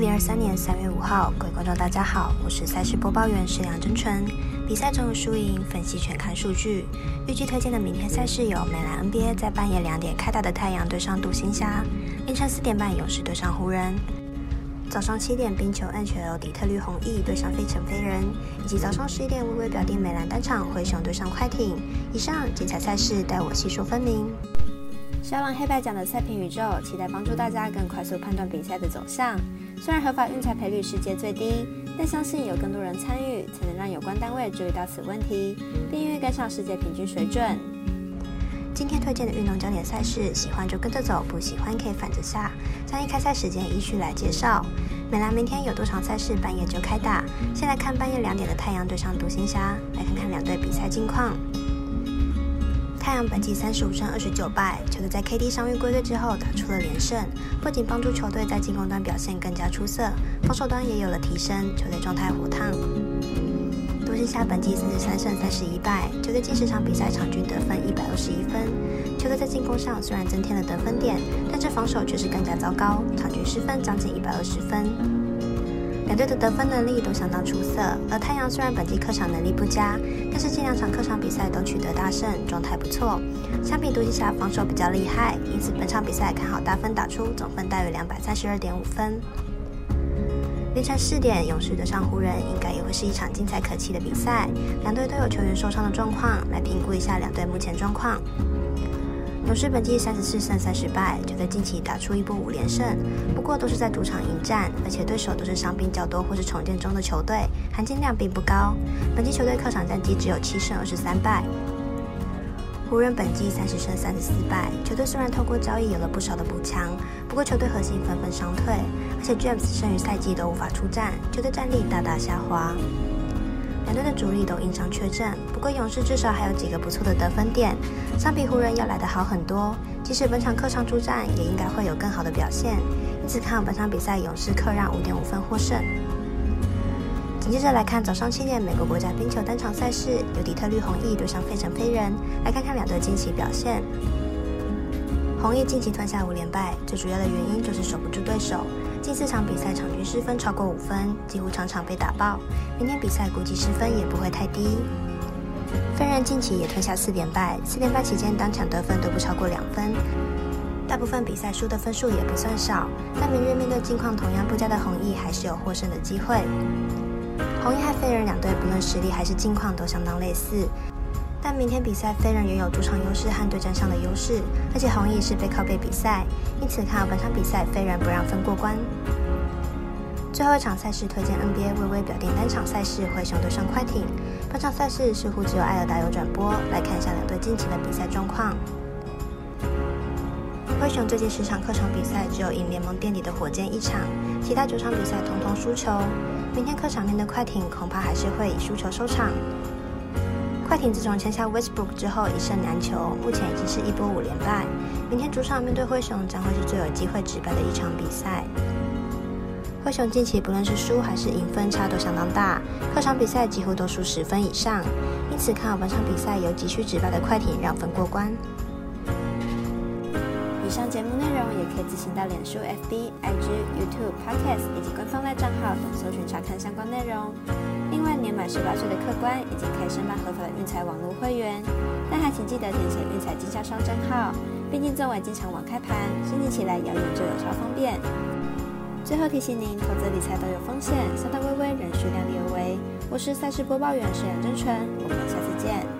零二三年三月五号，各位观众大家好，我是赛事播报员石梁真纯。比赛中的输赢分析全看数据。预计推荐的明天赛事有美兰 NBA 在半夜两点开打的太阳对上独行侠，凌晨四点半勇士对上湖人，早上七点冰球 NHL 底特律红翼对上费城飞人，以及早上十一点微微表弟美兰单场灰熊对上快艇。以上精彩赛事待我细说分明。小狼黑白奖的赛评宇宙，期待帮助大家更快速判断比赛的走向。虽然合法运彩赔率世界最低，但相信有更多人参与，才能让有关单位注意到此问题，并愿意跟上世界平均水准。今天推荐的运动焦点赛事，喜欢就跟着走，不喜欢可以反着下。将一开赛时间依序来介绍。美兰明天有多场赛事半夜就开打，先来看半夜两点的太阳对上独行侠，来看看两队比赛近况。太阳本季三十五胜二十九败，球队在 KD 伤愈归队之后打出了连胜，不仅帮助球队在进攻端表现更加出色，防守端也有了提升，球队状态火烫。独行侠本季三十三胜三十一败，球队近十场比赛场均得分一百二十一分，球队在进攻上虽然增添了得分点，但这防守却是更加糟糕，场均失分将近一百二十分。两队的得分能力都相当出色，而太阳虽然本季客场能力不佳，但是近两场客场比赛都取得大胜，状态不错。相比独行侠防守比较厉害，因此本场比赛看好大分打出，总分大约两百三十二点五分。凌晨四点，勇士对上湖人，应该也会是一场精彩可期的比赛。两队都有球员受伤的状况，来评估一下两队目前状况。勇士本季三十四胜三十败，球队近期打出一波五连胜，不过都是在主场迎战，而且对手都是伤病较多或是重建中的球队，含金量并不高。本季球队客场战绩只有七胜二十三败。湖人本季三十胜三十四败，球队虽然透过交易有了不少的补强，不过球队核心纷纷伤退，而且 James 剩余赛季都无法出战，球队战力大大下滑。两队的主力都因伤缺阵，不过勇士至少还有几个不错的得分点，相比湖人要来得好很多。即使本场客场出战，也应该会有更好的表现。因此看好本场比赛勇士客让五点五分获胜。紧接着来看早上七点美国国家冰球单场赛事，由底特律红翼对上费城飞人，来看看两队近期表现。红翼近期吞下五连败，最主要的原因就是守不住对手。近四场比赛场均失分超过五分，几乎场场被打爆。明天比赛估计失分也不会太低。飞人近期也吞下四连败，四连败期间单场得分都不超过两分，大部分比赛输的分数也不算少。但明日面对近况同样不佳的红翼，还是有获胜的机会。红衣和飞人两队不论实力还是近况都相当类似。但明天比赛，飞人拥有主场优势和对战上的优势，而且红翼是背靠背比赛，因此看好本场比赛飞人不让分过关。最后一场赛事推荐 NBA 微微表定单场赛事灰熊对上快艇，本场赛事似乎只有艾尔达有转播，来看一下两队近期的比赛状况。灰熊最近十场客场比赛只有赢联盟垫底的火箭一场，其他九场比赛统统输球。明天客场面对快艇，恐怕还是会以输球收场。快艇自从签下 Westbrook 之后一胜难求，目前已经是一波五连败。明天主场面对灰熊将会是最有机会止败的一场比赛。灰熊近期不论是输还是赢分差都相当大，客场比赛几乎都输十分以上，因此看好本场比赛有急需止败的快艇让分过关。以上节目内容也可以自行到脸书、FB、IG、YouTube、ics 以及官方赖账号等搜寻查看相关内容。另外，年满十八岁的客官已经可以申办合法的运彩网络会员，但还请记得填写运彩经销商账号。毕竟昨晚经常网开盘，申请起来遥远就有超方便。最后提醒您，投资理财都有风险，三大微微仍需量力而为。我是赛事播报员沈阳真纯，我们下次见。